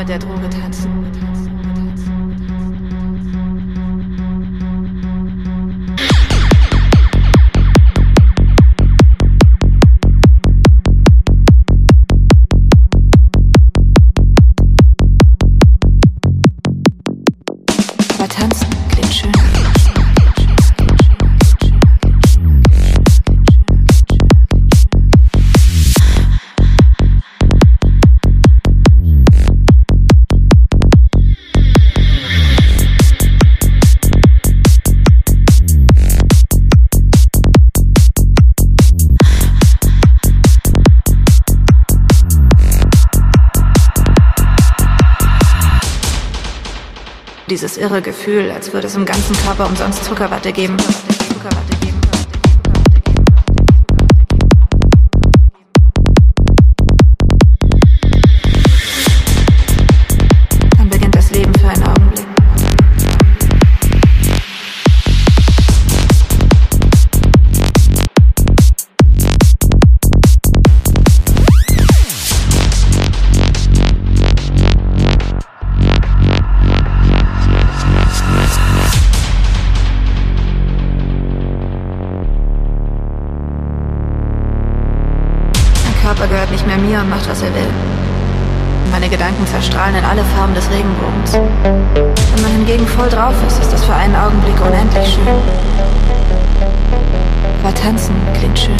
Mit der Droge tanzen. Dieses irre Gefühl, als würde es im ganzen Körper umsonst Zuckerwatte geben. Zuckerwatte geben. Voll drauf ist, ist das für einen Augenblick unendlich schön. Aber tanzen klingt schön.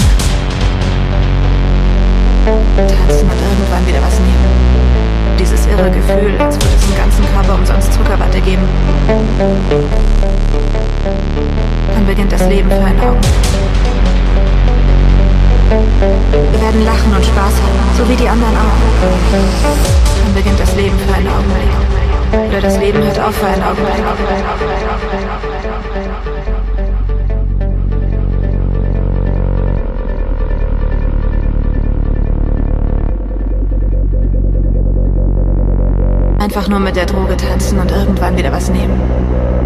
Tanzen und irgendwann wieder was nehmen. Dieses irre Gefühl, als würde es im ganzen Körper umsonst Zuckerwatte geben. Dann beginnt das Leben für einen Augenblick. Wir werden lachen und Spaß haben, so wie die anderen auch. Dann beginnt das Leben für einen Augenblick. Oder das Leben hört auf für einen Augenblick. Einfach nur mit der Droge tanzen und irgendwann wieder was nehmen.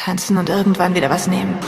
Tanzen und irgendwann wieder was nehmen.